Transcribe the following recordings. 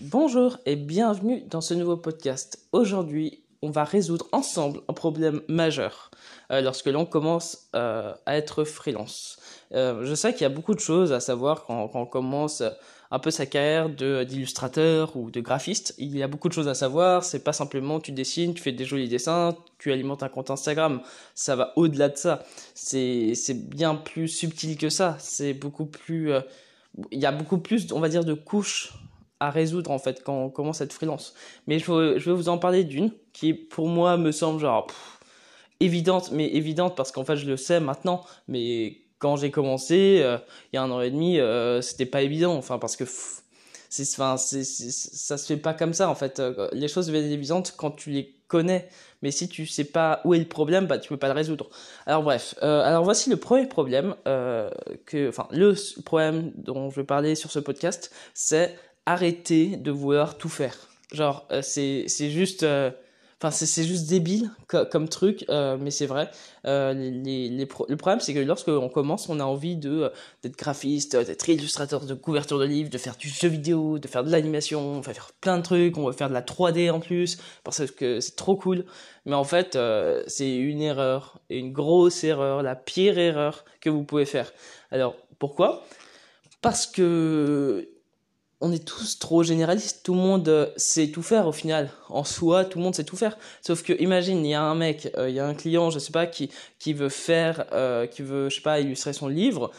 Bonjour et bienvenue dans ce nouveau podcast. Aujourd'hui, on va résoudre ensemble un problème majeur euh, lorsque l'on commence euh, à être freelance. Euh, je sais qu'il y a beaucoup de choses à savoir quand, on commence un peu sa carrière d'illustrateur ou de graphiste. Il y a beaucoup de choses à savoir. C'est pas simplement tu dessines, tu fais des jolis dessins, tu alimentes un compte Instagram. Ça va au-delà de ça. C'est bien plus subtil que ça. C'est beaucoup plus il y a beaucoup plus, on va dire, de couches à résoudre en fait quand on commence à être freelance. Mais je je vais vous en parler d'une qui pour moi me semble genre évidente, mais évidente parce qu'en fait je le sais maintenant, mais quand j'ai commencé euh, il y a un an et demi, euh, c'était pas évident, enfin parce que c'est, enfin c'est, ça se fait pas comme ça en fait. Euh, les choses deviennent évidentes quand tu les connais, mais si tu sais pas où est le problème, bah tu peux pas le résoudre. Alors bref, alors voici le premier problème que, enfin le problème dont je vais parler sur ce podcast, c'est arrêter de vouloir tout faire. Genre, euh, c'est, c'est juste, euh, enfin, c'est, juste débile co- comme truc, euh, mais c'est vrai. Les, les le problème, c'est que lorsque on commence, on a envie de, d'être graphiste, d'être illustrateur de couverture de livres, de faire du jeu vidéo, de faire de l'animation, on va faire plein de trucs, on va faire de la 3D en plus, parce que c'est trop cool. Mais en fait, c'est une erreur, une grosse erreur, la pire erreur que vous pouvez faire. Alors, pourquoi? Parce que on est tous trop généralistes. Tout le monde euh, sait tout faire au final. En soi, tout le monde sait tout faire. Sauf que imagine, il y a un mec, euh, il y a un client, je sais pas, qui qui veut faire, euh, qui veut, je sais pas, illustrer son livre.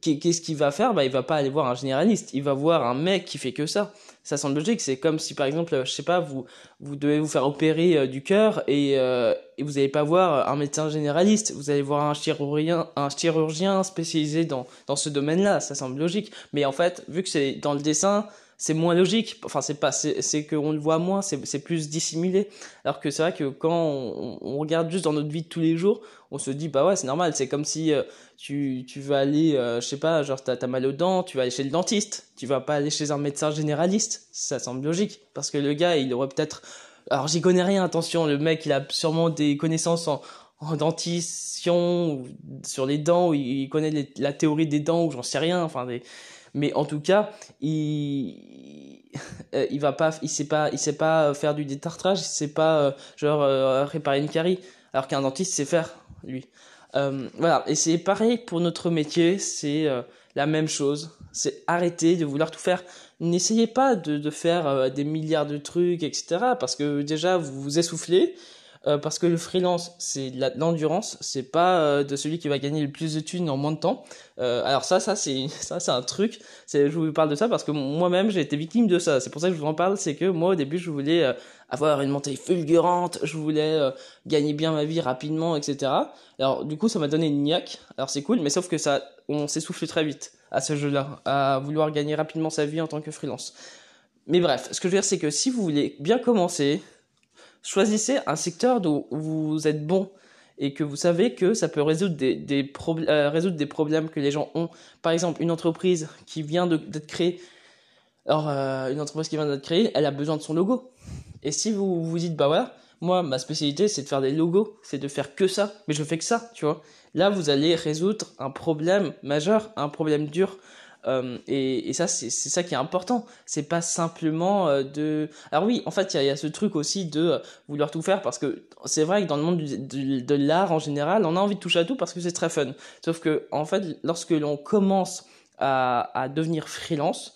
Qu'est- Qu'est-ce qu'il va faire? Bah, il va pas aller voir un généraliste. Il va voir un mec qui fait que ça. Ça semble logique. C'est comme si, par exemple, euh, je sais pas, vous vous devez vous faire opérer euh, du cœur et, euh, et vous n'allez pas voir un médecin généraliste. Vous allez voir un chirurgien, un chirurgien spécialisé dans dans ce domaine-là. Ça semble logique. Mais en fait, vu que c'est dans le dessin, c'est moins logique. Enfin, c'est pas, c'est, qu'on le voit moins, c'est, plus dissimulé. Alors que c'est vrai que quand on, on regarde juste dans notre vie de tous les jours, on se dit, bah ouais, c'est normal. C'est comme si euh, tu, tu veux aller, euh, je sais pas, genre t'as, t'as mal aux dents, tu vas aller chez le dentiste. Tu vas pas aller chez un médecin généraliste. Ça semble logique. Parce que le gars, il aurait peut-être, alors j'y connais rien, attention, le mec, il a sûrement des connaissances en, en dentition, ou sur les dents, il, connaît la théorie des dents, ou j'en sais rien, enfin des, mais en tout cas, il, euh, il va pas, il sait pas, il sait pas faire du détartrage, il sait pas, euh, genre, euh, réparer une carie, alors qu'un dentiste sait faire, lui. Euh, voilà. Et c'est pareil pour notre métier, c'est la même chose. C'est arrêter de vouloir tout faire. N'essayez pas de, de faire des milliards de trucs, etc. Parce que déjà, vous vous essoufflez. Euh, parce que le freelance, c'est de l'endurance, c'est pas euh, de celui qui va gagner le plus de thunes en moins de temps. Euh, alors ça, ça c'est ça c'est un truc. C'est, je vous parle de ça parce que moi-même j'ai été victime de ça. C'est pour ça que je vous en parle. C'est que moi au début je voulais euh, avoir une montée fulgurante, je voulais euh, gagner bien ma vie rapidement, etc. Alors du coup ça m'a donné une niaque. Alors c'est cool, mais sauf que ça, on s'essouffle très vite à ce jeu-là, à vouloir gagner rapidement sa vie en tant que freelance. Mais bref, ce que je veux dire c'est que si vous voulez bien commencer, choisissez un secteur où vous êtes bon et que vous savez que ça peut résoudre des, euh, résoudre des problèmes que les gens ont. Par exemple, une entreprise qui vient d'être créée, alors euh, une entreprise qui vient d'être créée, elle a besoin de son logo. Et si vous vous dites, bah voilà, moi, ma spécialité, c'est de faire des logos, c'est de faire que ça, mais je fais que ça, tu vois. Là, vous allez résoudre un problème majeur, un problème dur. Euh, et, ça, c'est ça qui est important. C'est pas simplement euh, de. Alors oui, en fait, il y a, ce truc aussi de euh, vouloir tout faire parce que c'est vrai que dans le monde de l'art en général, on a envie de toucher à tout parce que c'est très fun. Sauf que en fait, lorsque l'on commence à, devenir freelance,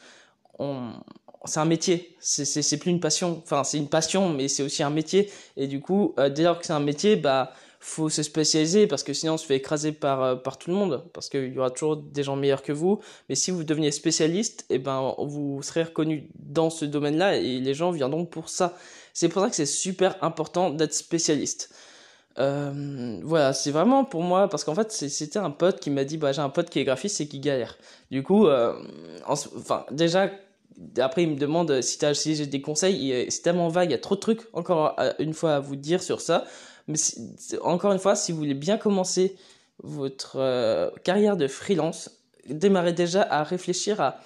c'est un métier. C'est, plus une passion. Enfin, c'est une passion, mais c'est aussi un métier. Et du coup, dès lors que c'est un métier, bah, faut se spécialiser parce que sinon on se fait écraser par, euh, par tout le monde. Parce qu'il y aura toujours des gens meilleurs que vous. Mais si vous devenez spécialiste, eh ben, vous serez reconnu dans ce domaine-là et les gens viendront pour ça. C'est pour ça que c'est super important d'être spécialiste. Euh, voilà, c'est vraiment pour moi parce qu'en fait c'était un pote qui m'a dit bah j'ai un pote qui est graphiste et qui galère. Du coup, euh, enfin déjà après il me demande si si j'ai des conseils. et C'est tellement vague, il y a trop de trucs encore une fois à vous dire sur ça. Mais encore une fois, si vous voulez bien commencer votre euh, carrière de freelance, démarrez déjà à réfléchir à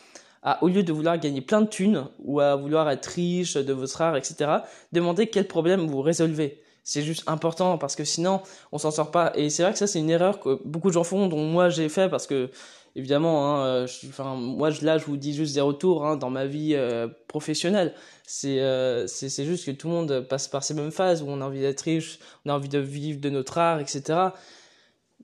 à, au lieu de vouloir gagner plein de thunes ou à vouloir être riche de votre art, etc., demandez quel problème vous résolvez. C'est juste important parce que sinon on s'en sort pas. Et c'est vrai que ça c'est une erreur que beaucoup de gens font dont moi j'ai fait parce que évidemment hein, euh, je, enfin moi là je vous dis juste des retours hein, dans ma vie euh, professionnelle. C'est euh, c'est c'est juste que tout le monde passe par ces mêmes phases où on a envie d'être riche on a envie de vivre de notre art etc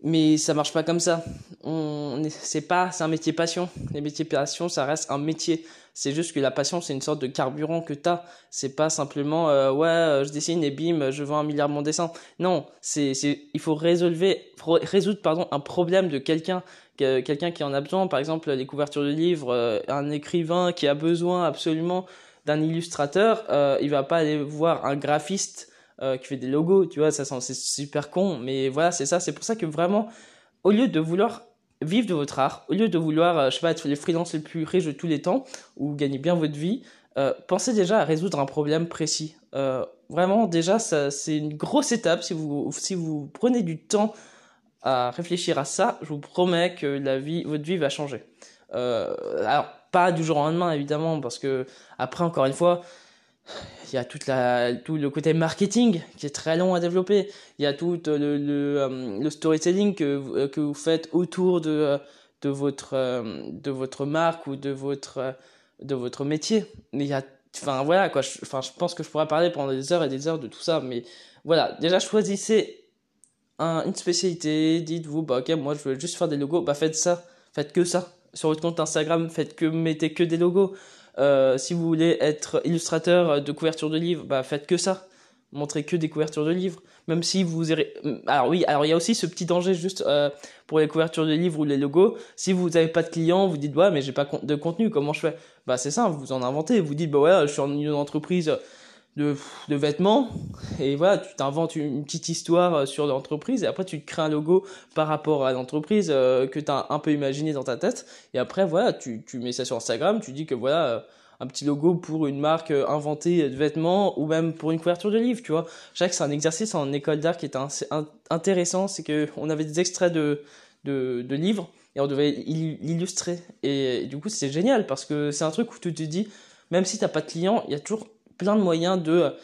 mais ça marche pas comme ça. On, c'est pas, c'est un métier passion. Les métiers passion, ça reste un métier. C'est juste que la passion, c'est une sorte de carburant que t'as. C'est pas simplement, euh, ouais, euh, je dessine et bim, je vends un milliard mon dessin. Non, c'est, c'est, il faut résolver, résoudre, pardon, un problème de quelqu'un, quelqu'un qui en a besoin. Par exemple, les couvertures de livres, euh, un écrivain qui a besoin absolument d'un illustrateur, il va pas aller voir un graphiste euh, qui fait des logos, tu vois, ça c'est super con, mais voilà, c'est ça, c'est pour ça que vraiment, au lieu de vouloir vivre de votre art, au lieu de vouloir, euh, je sais pas, être les freelances les plus riches de tous les temps, ou gagner bien votre vie, euh, pensez déjà à résoudre un problème précis. Euh, vraiment, déjà, c'est une grosse étape. Si vous, si vous prenez du temps à réfléchir à ça, je vous promets que la vie, votre vie va changer. Alors, pas du jour au lendemain, évidemment, parce que après, encore une fois, il y a tout le côté marketing qui est très long à développer. Il y a tout le, le, euh, le storytelling que, euh, vous faites autour de, euh, votre, marque ou de votre, métier. Il y a, enfin voilà quoi, je, enfin, je pense que je pourrais parler pendant des heures et des heures de tout ça. Mais voilà, déjà choisissez un, une spécialité, dites-vous, bah ok, moi je veux juste faire des logos, bah faites ça, faites que ça. Sur votre compte Instagram, faites que, mettez que des logos. Euh, si vous voulez être illustrateur de couverture de livres, bah faites que ça. Montrez que des couvertures de livres. Même si vous irez... Alors oui, alors il y a aussi ce petit danger juste euh, pour les couvertures de livres ou les logos. Si vous n'avez pas de clients, vous dites ouais mais j'ai pas de contenu, comment je fais? Bah c'est simple, vous en inventez. Vous dites bah ouais, je suis en une entreprise de, vêtements et voilà tu t'inventes une, petite histoire euh, sur l'entreprise et après tu crées un logo par rapport à l'entreprise euh, que tu as un peu imaginé dans ta tête et après voilà tu, tu mets ça sur Instagram tu dis que voilà euh, un petit logo pour une marque inventée de vêtements ou même pour une couverture de livre tu vois. Je sais que c'est un exercice en école d'art qui est intéressant c'est que on avait des extraits de, de, livres et on devait l'illustrer et, et, du coup c'est génial parce que c'est un truc où tu te dis même si t'as pas de client il y a toujours plein de moyens de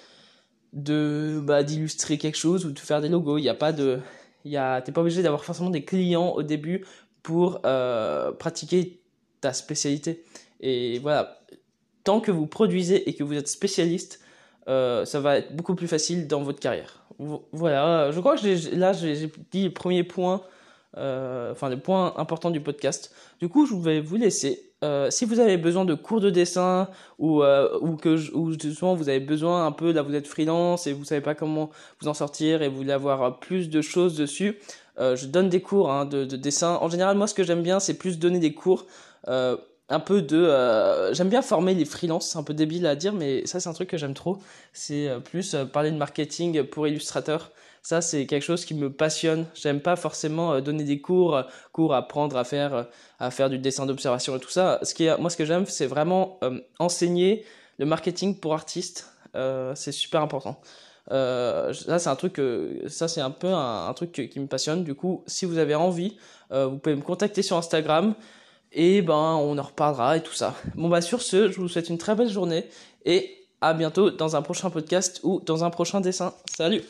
de bah, d'illustrer quelque chose ou de faire des logos. Il n'y a pas de, il y a, t'es pas obligé d'avoir forcément des clients au début pour euh, pratiquer ta spécialité. Et voilà, tant que vous produisez et que vous êtes spécialiste, euh, ça va être beaucoup plus facile dans votre carrière. Voilà, je crois que là j'ai dit le premier point, euh, enfin les points importants du podcast. Du coup, je vais vous laisser euh, si vous avez besoin de cours de dessin ou euh, ou que ou justement vous avez besoin un peu là vous êtes freelance et vous savez pas comment vous en sortir et vous voulez avoir plus de choses dessus, euh, je donne des cours hein, de, de, dessin. En général, moi ce que j'aime bien c'est plus donner des cours un peu de j'aime bien former les freelances c'est un peu débile à dire mais ça c'est un truc que j'aime trop c'est plus parler de marketing pour illustrateurs ça, c'est quelque chose qui me passionne. J'aime pas forcément euh, donner des cours, euh, cours apprendre à faire, euh, à faire du dessin d'observation et tout ça. Ce qui moi, ce que j'aime, c'est vraiment enseigner le marketing pour artistes. c'est super important. Ça c'est un truc ça c'est un peu un, truc qui me passionne du coup si vous avez envie vous pouvez me contacter sur Instagram et ben on en reparlera et tout ça bon bah sur ce je vous souhaite une très belle journée et à bientôt dans un prochain podcast ou dans un prochain dessin salut